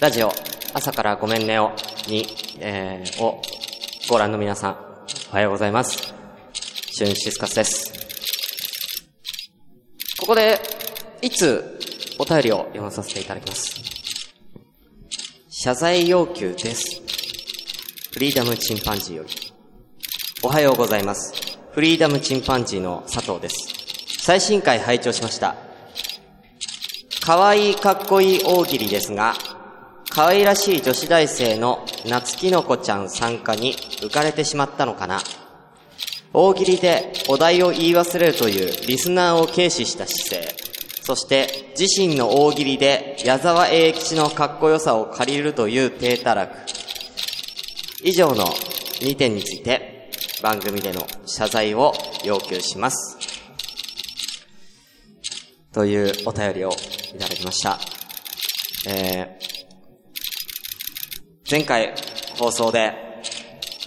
ラジオ、朝からごめんねを、に、えー、を、ご覧の皆さん、おはようございます。シュンシスカスです。ここで、いつ、お便りを読まさせていただきます。謝罪要求です。フリーダムチンパンジーより。おはようございます。フリーダムチンパンジーの佐藤です。最新回拝聴しました。可愛いかっこいい大喜利ですが、可愛らしい女子大生の夏きのこちゃん参加に浮かれてしまったのかな？大喜利でお題を言い忘れるというリスナーを軽視した姿勢。そして自身の大喜利で矢沢永吉のかっこよさを借りるという低たらく。以上の2点について番組での謝罪を要求します。というお便りをいただきました。えー、前回放送で、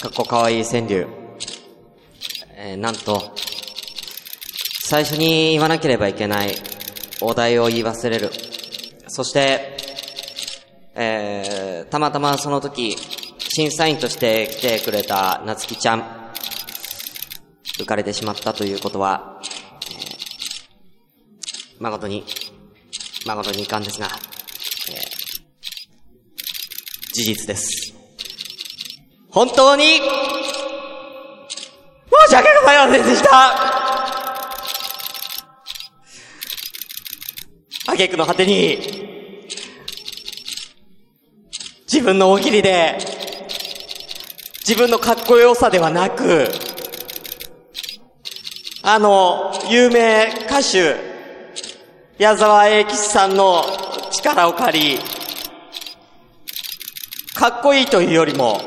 かっこかわいい川柳、えー、なんと、最初に言わなければいけないお題を言い忘れる。そして、えー、たまたまその時、審査員として来てくれたなつきちゃん、浮かれてしまったということは、えー、誠に、誠に遺憾ですが、事実です。本当に、申し訳ございませんでした挙句の果てに、自分の大喜利で、自分のかっこよさではなく、あの、有名歌手、矢沢永吉さんの力を借り、かっこいいというよりも、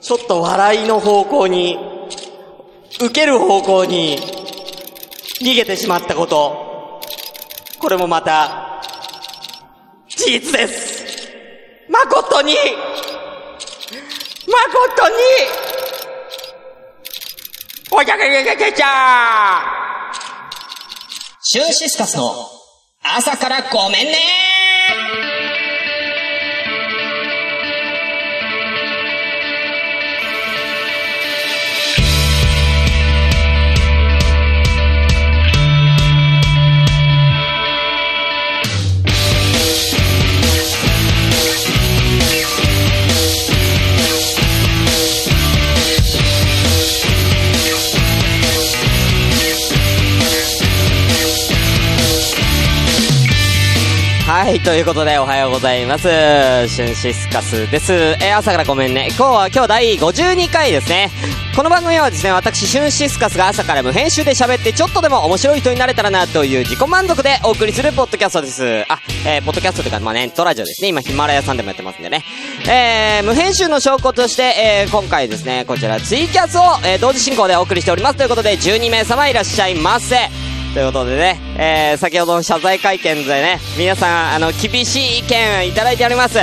ちょっと笑いの方向に、受ける方向に、逃げてしまったこと。これもまた、事実です。誠に、誠に、おじゃけけけけちゃーシュンシスカスの朝からごめんねということでおはようございます。シュンシスカスです。えー、朝からごめんね。今日は今日第52回ですね。この番組はですね、私、シュンシスカスが朝から無編集で喋ってちょっとでも面白い人になれたらなという自己満足でお送りするポッドキャストです。あ、えー、ポッドキャストというか、まあ、ネットラジオですね。今、ヒマラヤさんでもやってますんでね。えー、無編集の証拠として、えー、今回ですね、こちらツイキャスを、えー、同時進行でお送りしておりますということで、12名様いらっしゃいませ。ということでね、えー、先ほどの謝罪会見でね、皆さん、あの、厳しい意見いただいております。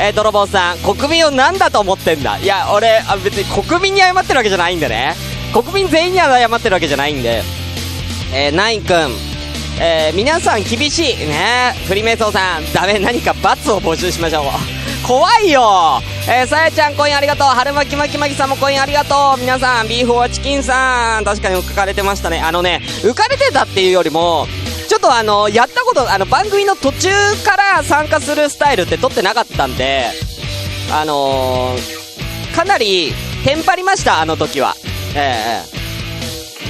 えー、泥棒さん、国民を何だと思ってんだ？いや、俺、あ別に国民に謝ってるわけじゃないんでね。国民全員に謝ってるわけじゃないんで。えー、ナインくん、えー、皆さん厳しい。ねフリメイソーさん、ダメ、何か罰を募集しましょう。怖いよえー、さやちゃんコインありがとう。春巻き巻き巻きさんもコインありがとう。皆さん、ビーフォアチキンさん、確かに浮かれてましたね。あのね、浮かれてたっていうよりも、ちょっとあの、やったこと、あの、番組の途中から参加するスタイルって撮ってなかったんで、あのー、かなり、テンパりました、あの時は。ええー、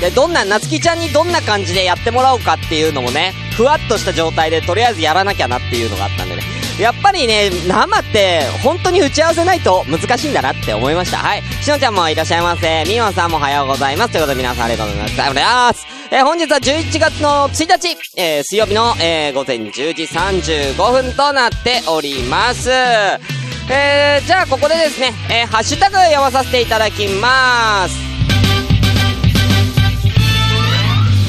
で、どんな、なつきちゃんにどんな感じでやってもらおうかっていうのもね、ふわっとした状態でとりあえずやらなきゃなっていうのがあったんでね。やっぱりね、生って、本当に打ち合わせないと難しいんだなって思いました。はい。しのちゃんもいらっしゃいませ。みおさんもおはようございます。ということで皆さんありがとうございます。ありがとうございます。えー、本日は11月の1日、えー、水曜日の、えー、午前10時35分となっております。えー、じゃあここでですね、えー、ハッシュタグ読まさせていただきます。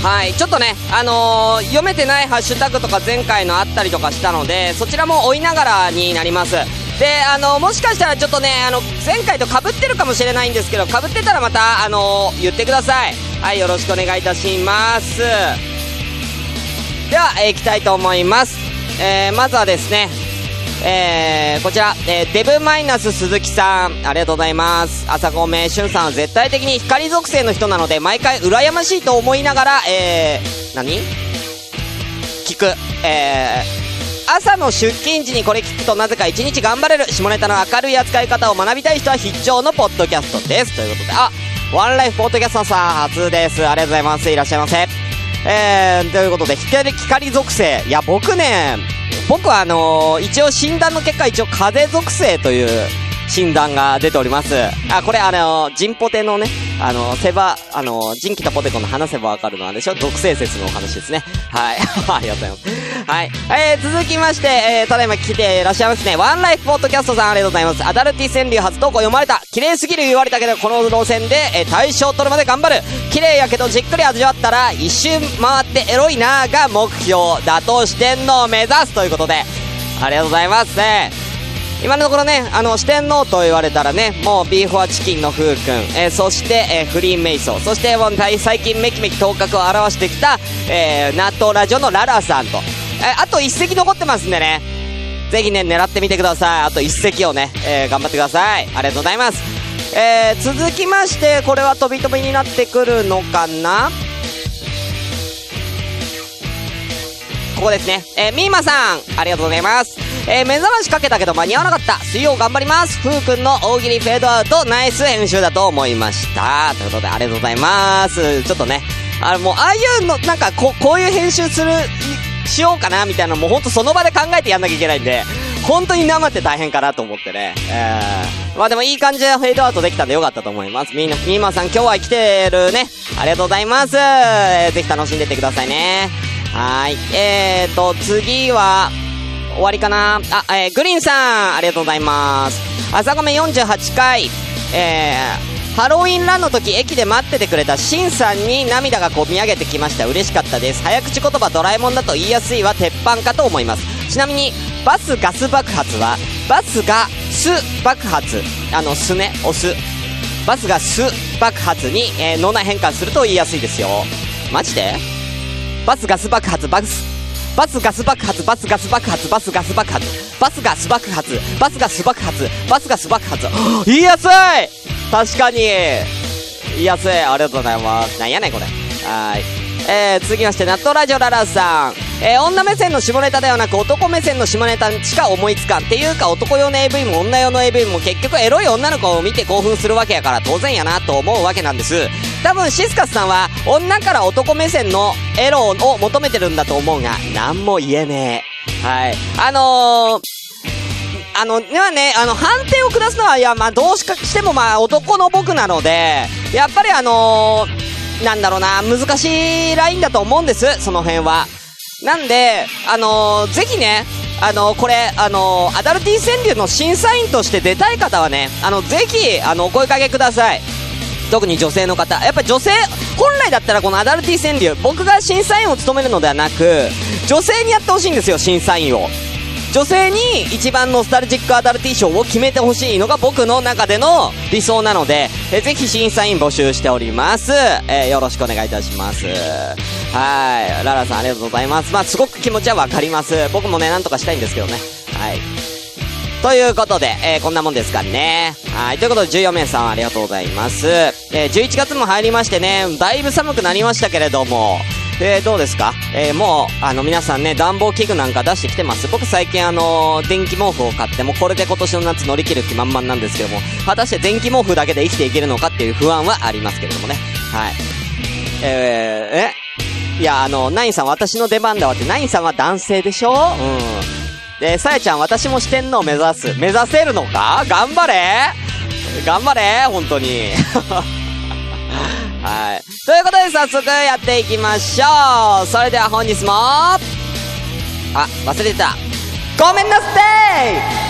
はい、ちょっとね、あのー、読めてないハッシュタグとか前回のあったりとかしたので、そちらも追いながらになります。で、あのー、もしかしたらちょっとね、あの、前回と被ってるかもしれないんですけど、被ってたらまた、あのー、言ってください。はい、よろしくお願いいたします。では、えー、いきたいと思います。えー、まずはですね、えー、こちら、えー、デブマイナス鈴木さん、ありがとうございます。朝ごめしゅんさんは絶対的に光属性の人なので、毎回羨ましいと思いながら、えー、何？聞く。えー、朝の出勤時にこれ聞くとなぜか一日頑張れる下ネタの明るい扱い方を学びたい人は必聴のポッドキャストです。ということで、あ、ワンライフポッドキャストさん初です。ありがとうございます。いらっしゃいませ。えー、ということで、光、光属性。いや、僕ね、僕はあのー、一応診断の結果、一応風属性という診断が出ております。あ、これあのー、ジンポテのね、あの、セバ、あのー、ジンキとポテコの話せばわかるのはでしょ？属性説のお話ですね。はい。ありがとうございます。はい。えー、続きまして、えー、ただいま来ていらっしゃいますね。ワンライフポッドキャストさんありがとうございます。アダルティ川柳初投稿読まれた。綺麗すぎる言われたけど、この路線で、えー、大賞取るまで頑張る。綺麗やけどじっくり味わったら、一周回ってエロいなーが目標。打倒四天王を目指すということで、ありがとうございますね。今のところね、あの、四天王と言われたらね、もうビーフォアチキンの風くん、えー、そして、えー、フリーメイソー、そして、もう最近めきめき頭角を現してきた、えー、納豆ラジオのララさんと、えー、あと一席残ってますんでね、ぜひね、狙ってみてください。あと一席をね、えー、頑張ってください。ありがとうございます。えー、続きまして、これは飛び飛びになってくるのかな？ここですね。えー、みーまさん、ありがとうございます。えー、目覚ましかけたけど間に合わなかった。水曜頑張ります。ふうくんの大喜利フェードアウト、ナイス編集だと思いました。ということで、ありがとうございます。ちょっとね、あの、もう、ああいうの、なんか、こ、こういう編集する、しようかな、みたいなのもうほんとその場で考えてやんなきゃいけないんで、本当に生って大変かなと思ってね。えー、まあでもいい感じでフェードアウトできたんでよかったと思います。みんな、みーまさん今日は来てるね。ありがとうございます。えー、ぜひ楽しんでってくださいね。はい。えーと、次は、終わりかな。あ、えー、グリーンさん、ありがとうございます。朝ごめ48回、えー、ハロウィンランの時駅で待っててくれたシンさんに涙がこみ上げてきました。嬉しかったです。早口言葉ドラえもんだと言いやすいは鉄板かと思います。ちなみにバスガス爆発はバスがス爆発。あのスね押す。バスがス爆発に、えー、脳内変換すると言いやすいですよ。マジで？バスガス爆発バスバスガス爆発バスガス爆発バスガス爆発バスガス爆発バスガス爆発バスガス爆発。言いやすい！確かに。言いやすい。ありがとうございます。なんやねんこれ。はーい。えー、続きまして、納豆ラジオララさん。えー、女目線の下ネタではなく男目線の下ネタしか思いつかん。っていうか男用の AV も女用の AV も結局エロい女の子を見て興奮するわけやから当然やなと思うわけなんです。多分シスカスさんは女から男目線のエロを求めてるんだと思うが、何も言えねえ。はい。あのー、あの、ではね、あの、判定を下すのは、いや、まあ、どうしかしても、まあ、男の僕なので、やっぱりあのーなんだろうな、難しいラインだと思うんです、その辺は。なんで、あのー、ぜひね、あのー、これ、あのー、アダルティ川柳の審査員として出たい方はね、あの、ぜひ、あの、お声かけください。特に女性の方。やっぱ女性、本来だったらこのアダルティ川柳、僕が審査員を務めるのではなく、女性にやってほしいんですよ、審査員を。女性に一番ノスタルジックアダルティー賞を決めてほしいのが僕の中での理想なので、えぜひ審査員募集しております。えー、よろしくお願いいたします。はい。ララさんありがとうございます。まあ、すごく気持ちはわかります。僕もね、なんとかしたいんですけどね。はい。ということで、えー、こんなもんですかね。はい。ということで、14名さんありがとうございます。えー、11月も入りましてね、だいぶ寒くなりましたけれども、え、どうですか？えー、もう、あの、皆さんね、暖房器具なんか出してきてます。僕最近あのー、電気毛布を買って、もこれで今年の夏乗り切る気満々なんですけども、果たして電気毛布だけで生きていけるのかっていう不安はありますけれどもね。はい。えー、え？いや、あの、ナインさん私の出番だわって、ナインさんは男性でしょ？うん。で、さやちゃん私も四天王目指す。目指せるのか？頑張れ頑張れ本当に。はい。ということで早速やっていきましょう。それでは本日も、あ、忘れてた。ごめんなさい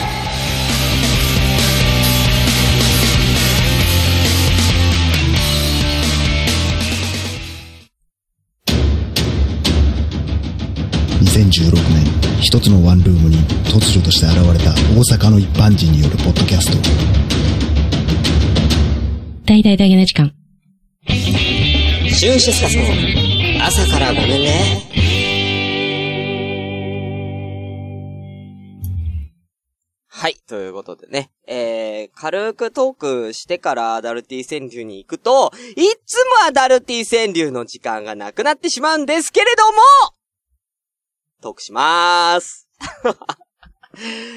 2016年一つのワンルームに突如として現れた大阪の一般人によるポッドキャスト大々だけな時間シュンシスカスの朝からごめんね。はい。ということでね。えー、軽くトークしてからアダルティ川柳に行くと、いつもアダルティ川柳の時間がなくなってしまうんですけれども、トークしまーす。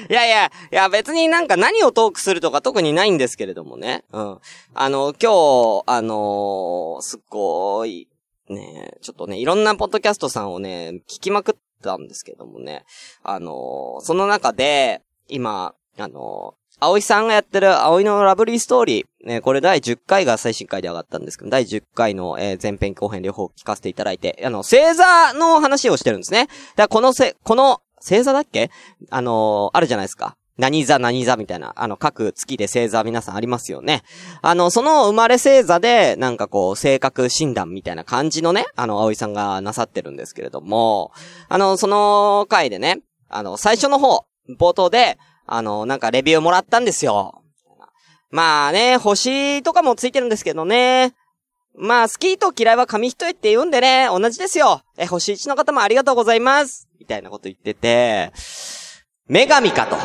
いやいや、いや別になんか何をトークするとか特にないんですけれどもね。うん。あの、今日、あのーすっごい、ね、ちょっとね、いろんなポッドキャストさんをね、聞きまくったんですけどもね。あのーその中で、今、あのー葵さんがやってる葵のラブリーストーリー。ね、これ第10回が最新回で上がったんですけど、第10回の、え前編後編両方聞かせていただいて、あの、星座の話をしてるんですね。だからこのせ、この、星座だっけ？あのーあるじゃないですか。何座何座みたいな、あの、各月で星座皆さんありますよね。あの、その生まれ星座で、なんかこう、性格診断みたいな感じのね、あの、葵さんがなさってるんですけれども、あの、その回でね、あの、最初の方、冒頭で、あの、なんかレビューもらったんですよ。まあね、星とかもついてるんですけどね。まあ、好きと嫌いは紙一重って言うんでね、同じですよ。え、星1の方もありがとうございます。みたいなこと言ってて、女神かと。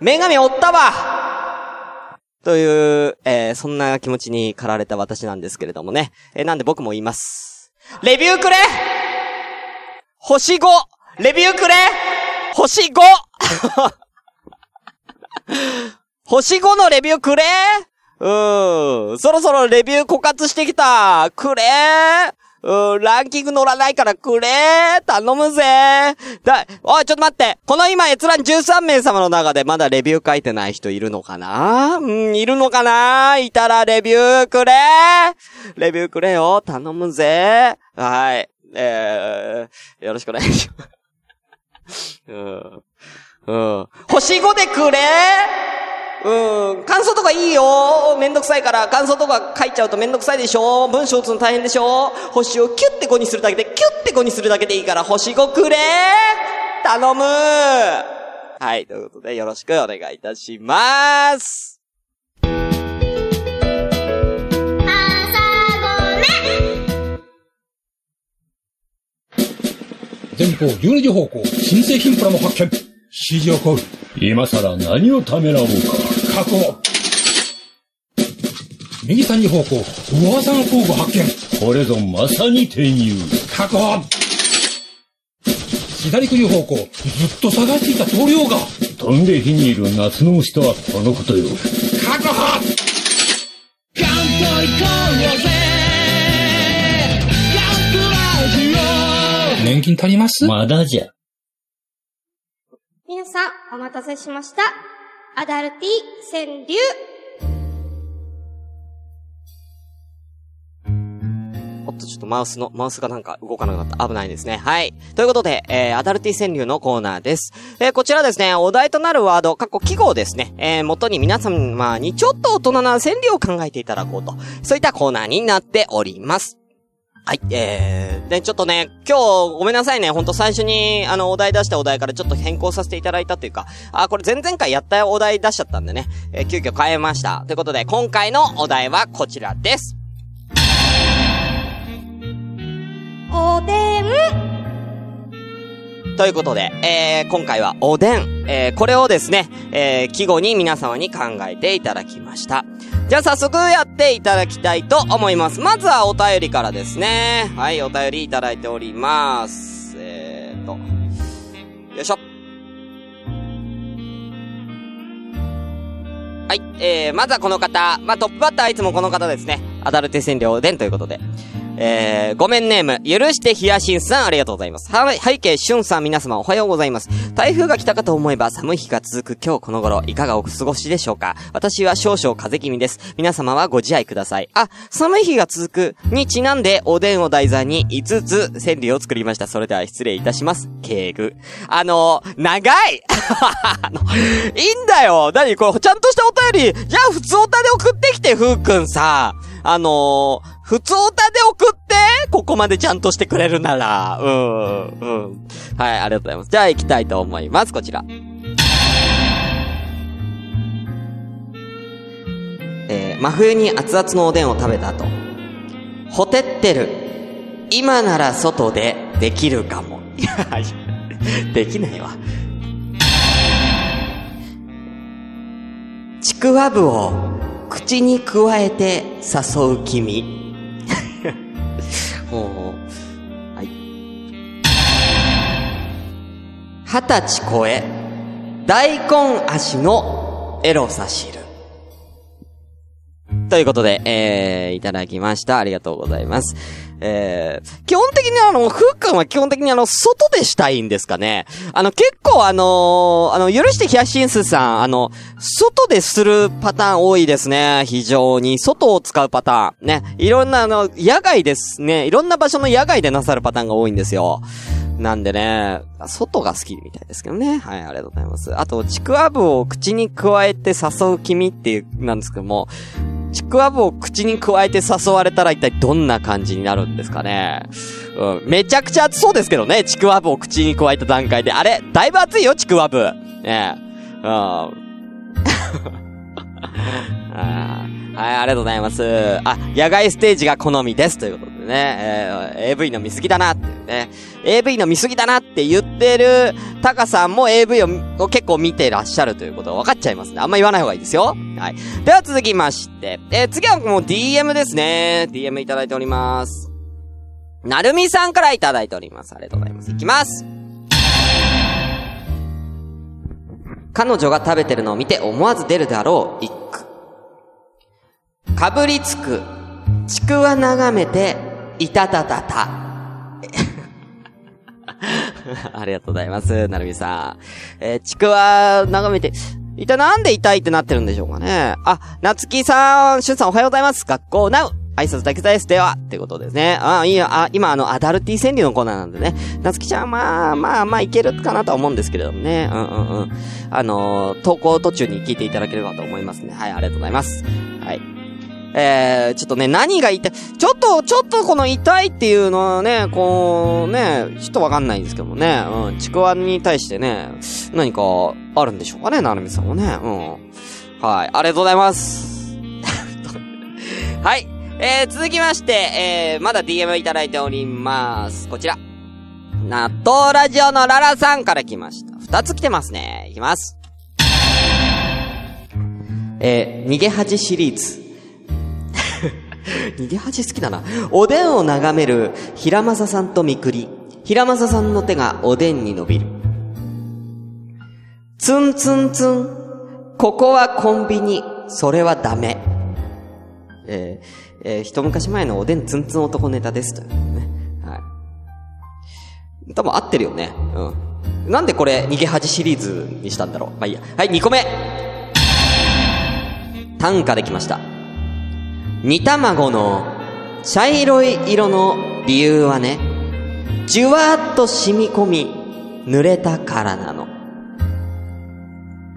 女神おったわという、えーそんな気持ちに駆られた私なんですけれどもね。えーなんで僕も言います。レビューくれ星 5! レビューくれ星 5! 星5のレビューくれうーん。そろそろレビュー枯渇してきた。くれうん、ランキング乗らないからくれー。頼むぜー。だ、おい、ちょっと待って。この今閲覧13名様の中でまだレビュー書いてない人いるのかな？うん、いるのかな？いたらレビューくれー。レビューくれよ。頼むぜー。はい。えー、よろしくお願いします。うん。うん。星5でくれー。うん。感想とかいいよ。めんどくさいから、感想とか書いちゃうとめんどくさいでしょ文章打つの大変でしょ星をキュッて5にするだけで、キュッて5にするだけでいいから、星5くれ頼むはい。ということで、よろしくお願いいたします。前方12時方向、新製品プラも発見。指示を行う。今さら何をためらおうか。確保。右3時方向、噂の工具発見。これぞまさに転入。確保。左9時方向、ずっと探していた棟梁が。飛んで火にいる夏の虫とはこのことよ。確保年金足ります？まだじゃ。皆さん、お待たせしました。アダルティ川柳。おっと、ちょっとマウスの、マウスがなんか動かなくなった。危ないですね。はい。ということで、えー、アダルティ川柳のコーナーです。えー、こちらですね、お題となるワード、過去記号ですね。えー、元に皆様にちょっと大人な川柳を考えていただこうと。そういったコーナーになっております。はい、えー、で、ちょっとね、今日、ごめんなさいね、ほんと最初に、あの、お題出したお題からちょっと変更させていただいたというか、あ、これ前々回やったお題出しちゃったんでね、えー急遽変えました。ということで、今回のお題はこちらです。おでん。ということで、えー、今回はおでん。えー、これをですね、えー、季語に皆様に考えていただきました。じゃあ早速やっていただきたいと思います。まずはお便りからですね。はい、お便りいただいております。えーと。よいしょ。はい、えー、まずはこの方。まあ、トップバッターはいつもこの方ですね。アダルテ占領おでんということで。えー、ごめんネーム、許してヒヤシンさん、ありがとうございます。はい、背景、しゅんさん、皆様おはようございます。台風が来たかと思えば寒い日が続く今日この頃、いかがお過ごしでしょうか？私は少々風邪気味です。皆様はご自愛ください。あ、寒い日が続くにちなんで、おでんを題材に5つ川柳を作りました。それでは失礼いたします。敬具。あのー、長い あの、いいんだよ何？これ、ちゃんとしたお便り、じゃあ普通おたで送ってきて、ふうくんさ。あのー、普通おたで送ってここまでちゃんとしてくれるなら。うん、うん。はい、ありがとうございます。じゃあ行きたいと思います。こちら。えー、真冬に熱々のおでんを食べた後。ほてってる。今なら外でできるかも。いや、できないわ。ちくわぶを口に加えて誘う君。ほうほうはい。二十歳超え、大根足のエロさ知る。ということで、えー、いただきました。ありがとうございます。えー、基本的にあの、ふっくんは基本的にあの、外でしたいんですかね。あの、結構あのーあの、許してヒヤシンスさん、あの、外でするパターン多いですね。非常に。外を使うパターン。ね。いろんなあの、野外ですね。いろんな場所の野外でなさるパターンが多いんですよ。なんでね、外が好きみたいですけどね。はい、ありがとうございます。あと、ちくわぶを口に加えて誘う君っていう、なんですけども、ちくわぶを口に加えて誘われたら一体どんな感じになるんですかね。うん。めちゃくちゃ暑そうですけどね、ちくわぶを口に加えた段階で。あれ？だいぶ暑いよ、ちくわぶ。ねえ。うん。あはい、ありがとうございます。あ、野外ステージが好みです。ということでね、えー AV の見過ぎだなっていうね。AV の見過ぎだなって言ってる、タカさんも AV を結構見てらっしゃるということが分かっちゃいますね。あんま言わない方がいいですよ。はい。では続きまして、えー次はもう DM ですね。DM いただいております。なるみさんからいただいております。ありがとうございます。いきます。彼女が食べてるのを見て思わず出るであろう一。かぶりつく、ちくわ眺めて、いたたたた。ありがとうございます、なるみさん。えーちくわ眺めて、いた、なんで痛いってなってるんでしょうかね。あ、なつきさん、しゅんさんおはようございます。学校なう。挨拶だけです。では、ってことですね。あ、いいよ。あ、今あの、アダルティ川柳のコーナーなんでね。なつきちゃん、まあ、まあ、まあ、いけるかなとは思うんですけれどもね。うんうんうん。あのー投稿途中に聞いていただければと思いますね。はい、ありがとうございます。はい。えー、ちょっとね、何が痛い、ちょっと、ちょっとこの痛いっていうのはね、こう、ね、ちょっとわかんないんですけどもね、うん、ちくわに対してね、何かあるんでしょうかね、なるみさんもね、うん。はい、ありがとうございます。はい、えー、続きまして、えー、まだ DM いただいております。こちら。納豆ラジオのララさんから来ました。二つ来てますね。いきます。えー、逃げ恥シリーズ。逃げ恥好きだな。おでんを眺める平正さんとみくり。平正さんの手がおでんに伸びる。ツンツンツン。ここはコンビニ。それはダメ。えー、えー一昔前のおでんツンツン男ネタです。とね。はい。多分合ってるよね。うん。なんでこれ、逃げ恥シリーズにしたんだろう。まあいいや。はい、2個目。短歌できました。煮卵の茶色い色の理由はね、じゅわーっと染み込み、濡れたからなの。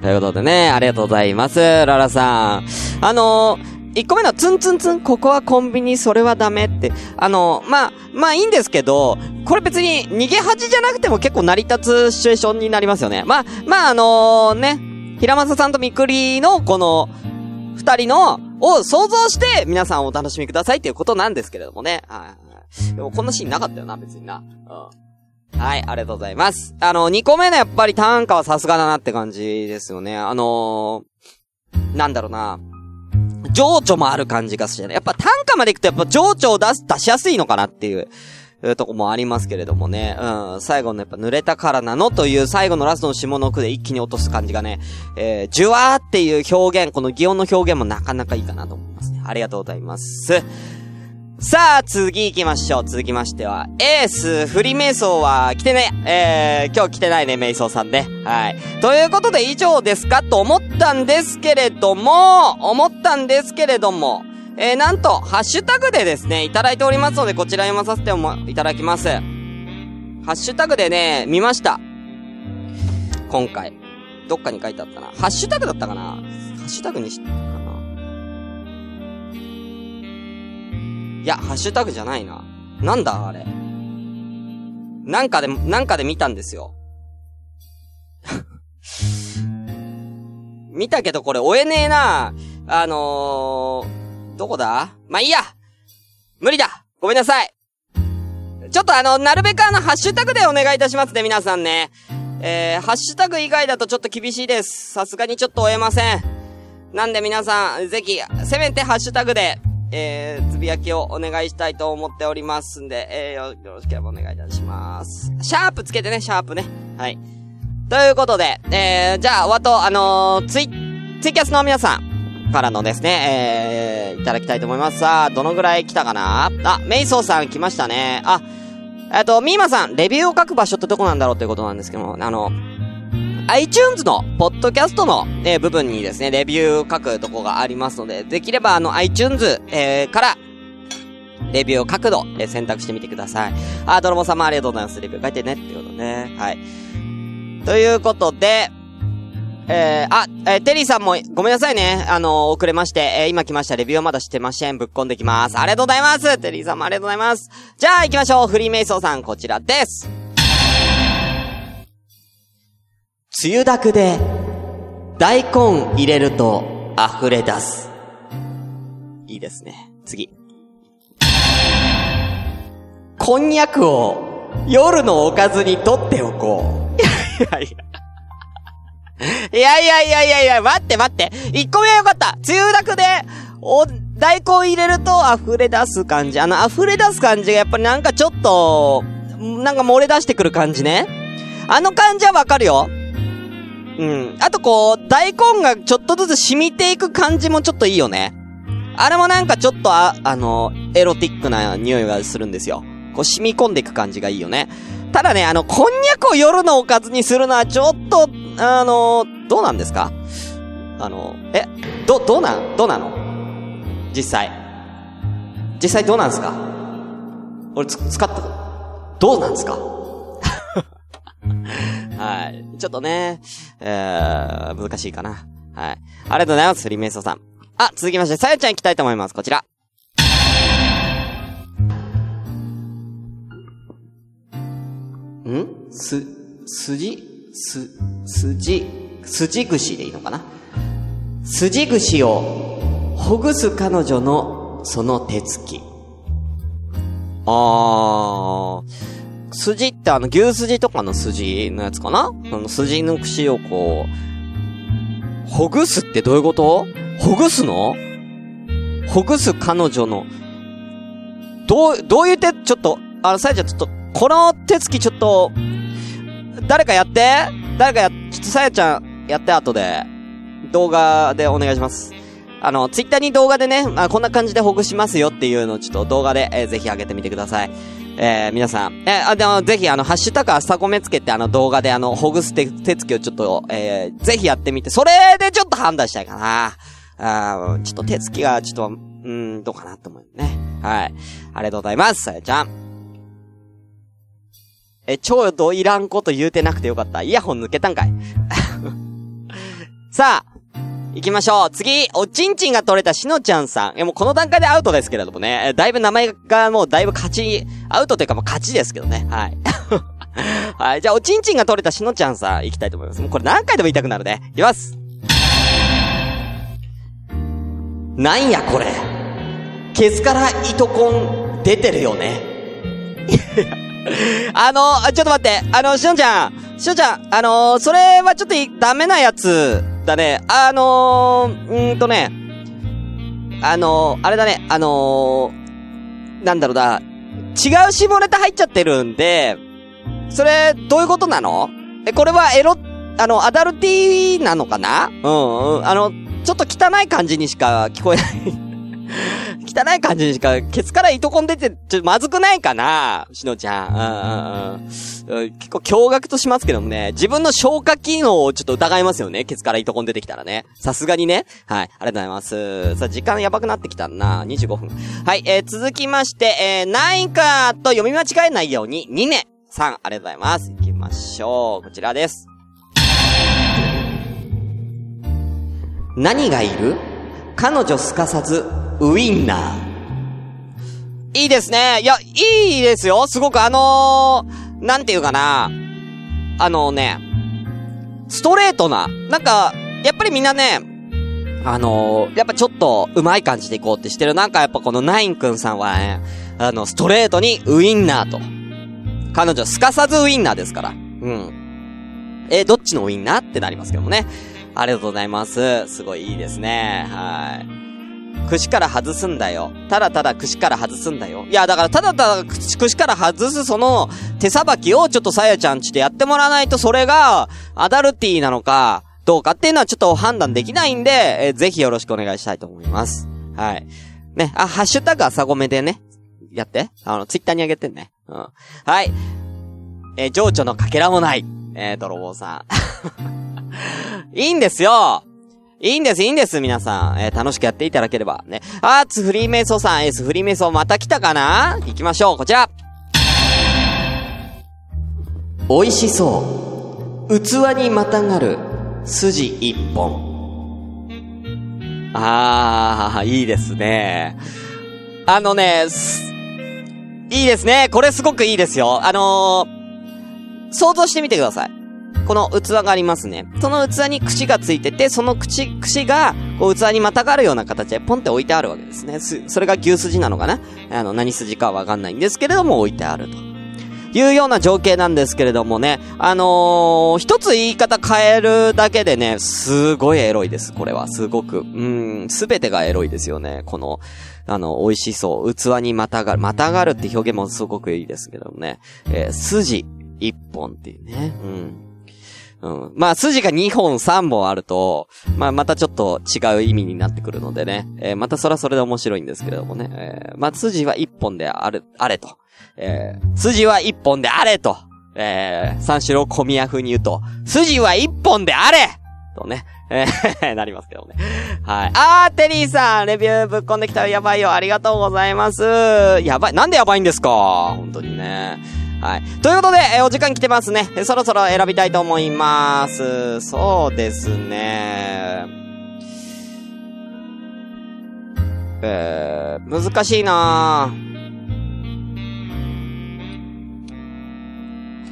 ということでね、ありがとうございます、ララさん。あのー、1個目のツンツンツン、ここはコンビニ、それはダメって。あの、まあ、まあいいんですけど、これ別に逃げ恥じゃなくても結構成り立つシチュエーションになりますよね。まあ、まああのね、平正さんとみくりのこの、二人の、を想像して皆さんお楽しみくださいっていうことなんですけれどもね。はい。でもこんなシーンなかったよな、別にな。うん。はい、ありがとうございます。あの、2個目のやっぱり短歌はさすがだなって感じですよね。あのー、なんだろうな。情緒もある感じがするじゃない。やっぱ短歌まで行くとやっぱ情緒を出す、出しやすいのかなっていう。いうとこもありますけれどもね。うん。最後のやっぱ濡れたからなのという最後のラストの下の句で一気に落とす感じがね、えー、じゅわーっていう表現、この擬音の表現もなかなかいいかなと思いますね。ありがとうございます。さあ、次行きましょう。続きましては、エース、フリー瞑想は来てね。えー、今日来てないね、瞑想さんね。はい。ということで以上ですかと思ったんですけれども、思ったんですけれども、えー、なんと、ハッシュタグでですね、いただいておりますので、こちら読まさせてもいただきます。ハッシュタグでね、見ました。今回。どっかに書いてあったな。ハッシュタグだったかなハッシュタグにしたかないや、ハッシュタグじゃないな。なんだあれ。なんかで、なんかで見たんですよ。見たけどこれ追えねえな。あのー、どこだ？まあ、いいや無理だごめんなさいちょっとあの、なるべくあの、ハッシュタグでお願いいたしますね、皆さんね。えー、ハッシュタグ以外だとちょっと厳しいです。さすがにちょっと追えません。なんで皆さん、ぜひ、せめてハッシュタグで、えー、つぶやきをお願いしたいと思っておりますんで、えー、よ、ろしければお願いいたします。シャープつけてね、シャープね。はい。ということで、えー、じゃあ、あと、あのー、ツイ、ツイキャスの皆さんからのですね、えー、いただきたいと思います。さあ、どのぐらい来たかな？あ、メイソーさん来ましたね。あ、えっと、ミーマさん、レビューを書く場所ってどこなんだろうということなんですけども、あの、iTunes の、ポッドキャストの、えー部分にですね、レビューを書くとこがありますので、できればあの iTunes、えーから、レビューを書くの、え選択してみてください。あ、ドロモ様ありがとうございます。レビュー書いてね、っていうことね。はい。ということで、えー、あ、えーテリーさんもごめんなさいね。あの遅れまして、えー今来ました。レビューはまだしてません。ぶっこんできます。ありがとうございます。テリーさんもありがとうございます。じゃあ行きましょう。フリーメイソーさん、こちらです。梅雨だくで、大根入れると溢れ出す。いいですね。次。こんにゃくを夜のおかずに取っておこう。いやいや。いやいやいやいやいやいや、待って待って。1個目はよかった。梅雨だくで、お、大根入れると溢れ出す感じ。あの、溢れ出す感じがやっぱりなんかちょっと、なんか漏れ出してくる感じね。あの感じはわかるよ。うん。あとこう、大根がちょっとずつ染みていく感じもちょっといいよね。あれもなんかちょっとあ、あの、エロティックな匂いがするんですよ。こう染み込んでいく感じがいいよね。ただね、あの、こんにゃくを夜のおかずにするのはちょっと、あの、どうなんですか？あの、え、ど、どうなんどうなの？実際。実際どうなんですか？俺つ、使った、どうなんですか？はい。ちょっとね、えー、難しいかな。はい。ありがとうございます、リメイソーさん。あ、続きまして、さやちゃん行きたいと思います。こちら。ん？す、すじす、すじ、すじ串でいいのかな？すじ串をほぐす彼女のその手つき。あー。筋ってあの牛筋とかの筋のやつかな？その筋の串をこう、ほぐすってどういうこと？ほぐすの？ほぐす彼女の、どう、どういう手、ちょっと、あの、さやちゃんちょっと、この手つきちょっと、誰かやって誰かや、ちょっとさやちゃんやって後で、動画でお願いします。あの、ツイッターに動画でね、あこんな感じでほぐしますよっていうのをちょっと動画で、えーぜひ上げてみてください。えー、皆さん、えー、あ、でも、ぜひ、あの、ハッシュタグ朝コメつけて、あの、動画で、あの、ほぐす手、手つきをちょっと、えー、ぜひやってみて、それでちょっと判断したいかな。あちょっと手つきが、ちょっと、うん、どうかなと思うね。はい。ありがとうございます、さやちゃん。え、ちょうどいらんこと言うてなくてよかった。イヤホン抜けたんかい。さあ、行きましょう。次、おちんちんが取れたしのちゃんさん。え、もうこの段階でアウトですけれどもね。えだいぶ名前がもうだいぶ勝ち、アウトというかもう勝ちですけどね。はい。はい。じゃあ、おちんちんが取れたしのちゃんさん、行きたいと思います。もうこれ何回でも言いたくなるね。いきます。なんやこれ。ケツから糸コン出てるよね。あの、ちょっと待って。あの、しのちゃん。しのちゃん、あのそれはちょっとダメなやつだね。あのー、うーんとね。あの、あれだね。あの、なんだろうな。違う下ネタ入っちゃってるんで、それ、どういうことなの？え、これはエロ、あの、アダルティーなのかな？うんうん。あの、ちょっと汚い感じにしか聞こえない。汚い感じにしか、ケツから糸こんでて、ちょっとまずくないかな？しのちゃん。うんうん。結構驚愕としますけどもね、自分の消化機能をちょっと疑いますよね。ケツから糸こん出てきたらね。さすがにね。はい。ありがとうございます。さあ、時間やばくなってきたな。25分。はい。えー、続きまして、えー、何位かと読み間違えないように、2年さん、ありがとうございます。行きましょう。こちらです。何がいる？彼女すかさず、ウインナー。いいですね。いや、いいですよ。すごくあのー、なんていうかな。あのね、ストレートな。なんか、やっぱりみんなね、あのー、やっぱちょっと上手い感じでいこうってしてる。なんかやっぱこのナインくんさんはね、あの、ストレートにウインナーと。彼女すかさずウインナーですから。うん。えどっちのウインナーってなりますけどもね。ありがとうございます。すごいいいですね。はい。串から外すんだよ。ただただ串から外すんだよ。いや、だからただただ串から外すその手さばきをちょっとさやちゃんちでやってもらわないとそれがアダルティーなのかどうかっていうのはちょっと判断できないんで、えーぜひよろしくお願いしたいと思います。はい。ね、あ、ハッシュタグ朝ごめでね、やって。あの、ツイッターにあげてね。うん。はい。えー情緒のかけらもない。えー、泥棒さん。いいんですよいいんです、いいんです、皆さん。えー楽しくやっていただければ。ね。あーつフリーメイソーさん、エースフリーメイソーまた来たかな？行きましょう、こちら。美味しそう。器にまたがる、筋一本。あー、いいですね。あのね、いいですね。これすごくいいですよ。あのー、想像してみてください。この器がありますね。その器に串がついてて、その口、串が、こう器にまたがるような形でポンって置いてあるわけですね。す、それが牛筋なのかな？あの、何筋かはわかんないんですけれども、置いてあると。いうような情景なんですけれどもね、あのー、一つ言い方変えるだけでね、すごいエロいです、これは。すごく。うん、すべてがエロいですよね。この、あの、美味しそう。器にまたがる。またがるって表現もすごくいいですけどもね。えー筋一本っていうね。うん。うん。まあ、筋が2本3本あると、まあ、またちょっと違う意味になってくるのでね。えーまたそれはそれで面白いんですけれどもね。えーまあ、筋は1本である、あれと。えー筋は1本であれと。えー、三四郎小宮風に言うと、筋は1本であれとね。えー なりますけどね。はい。あー、テリーさん、レビューぶっこんできたらやばいよ。ありがとうございます。やばい。なんでやばいんですか？本当にね。はい。ということで、えーお時間来てますね。そろそろ選びたいと思います。そうですね。えー、難しいな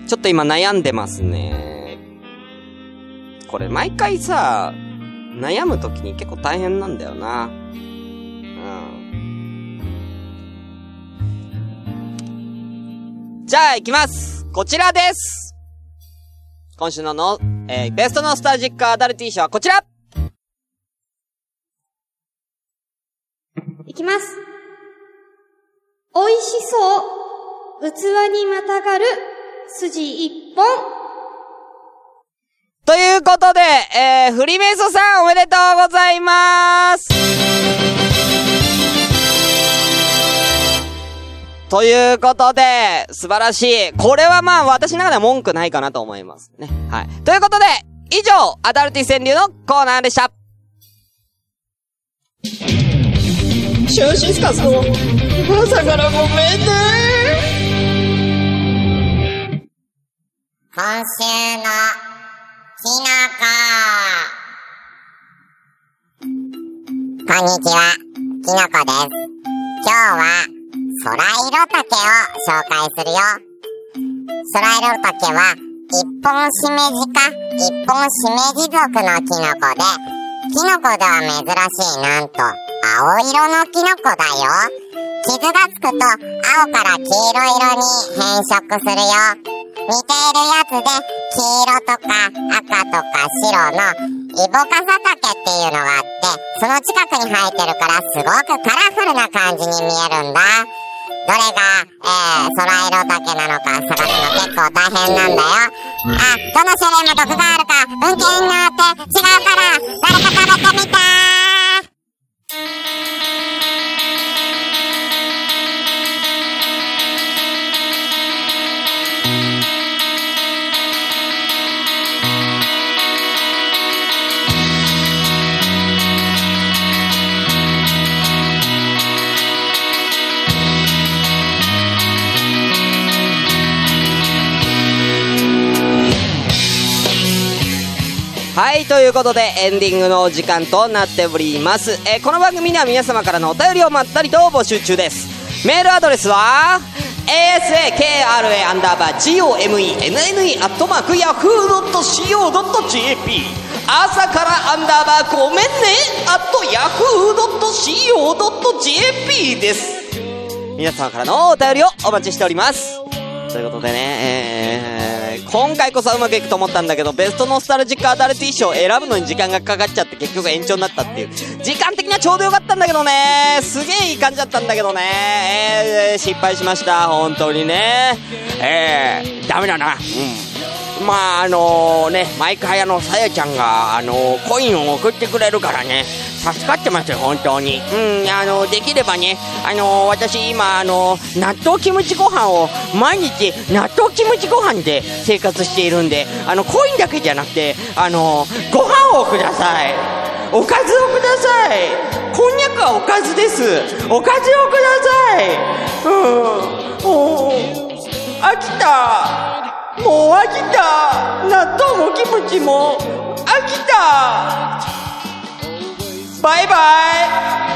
ちょっと今悩んでますね。これ毎回さ、悩むときに結構大変なんだよな。うん。じゃあ行きますこちらです今週のの、えーベストノスタジックアダルティー賞はこちらいきます。美味しそう。器にまたがる筋一本。ということで、えー、フリメイソさんおめでとうございますということで、素晴らしい。これはまあ私の中では文句ないかなと思いますね。はい。ということで、以上、アダルティ川柳のコーナーでした。シュンシスカスの朝からごめんね今週のきのこ。こんにちは、きのこです。今日は、空色竹を紹介するよ。空色竹は、一本しめじか、一本しめじ属のキノコで、キノコでは珍しいなんと、青色のキノコだよ。傷がつくと、青から黄色色に変色するよ。似ているやつで、黄色とか赤とか白のイボカサタケっていうのがあって、その近くに生えてるからすごくカラフルな感じに見えるんだ。どれが、えー、空色竹なのか探すの結構大変なんだよ。あ、どの種類も毒があるか、文献によって違うから、誰か食べてみたはい、ということでエンディングのお時間となっております。えーこの番組では皆様からのお便りをまったりと募集中です。メールアドレスは、asakra アンダーバー gomenne アットマーク yahoo.co.jp 朝からアンダーバーごめんねアット yahoo.co.jp です。皆様からのお便りをお待ちしております。ということでね、えー今回こそうまくいくと思ったんだけど、ベストノスタルジックアダルティー賞を選ぶのに時間がかかっちゃって結局延長になったっていう。時間的にはちょうどよかったんだけどね。すげえいい感じだったんだけどね。えー、失敗しました。本当にね。えー、ダメだな。うん。まああのね、マイクハヤのさやちゃんが、あのコインを送ってくれるからね、助かってますよ、本当に。うん、あのできればね、あの私今、あの納豆キムチご飯を毎日納豆キムチご飯で生活しているんで、あの、コインだけじゃなくて、あのご飯をください。おかずをください。こんにゃくはおかずです。おかずをください。うん。もう、飽きた。もう飽きた。納豆もキムチも。飽きた。バイバイ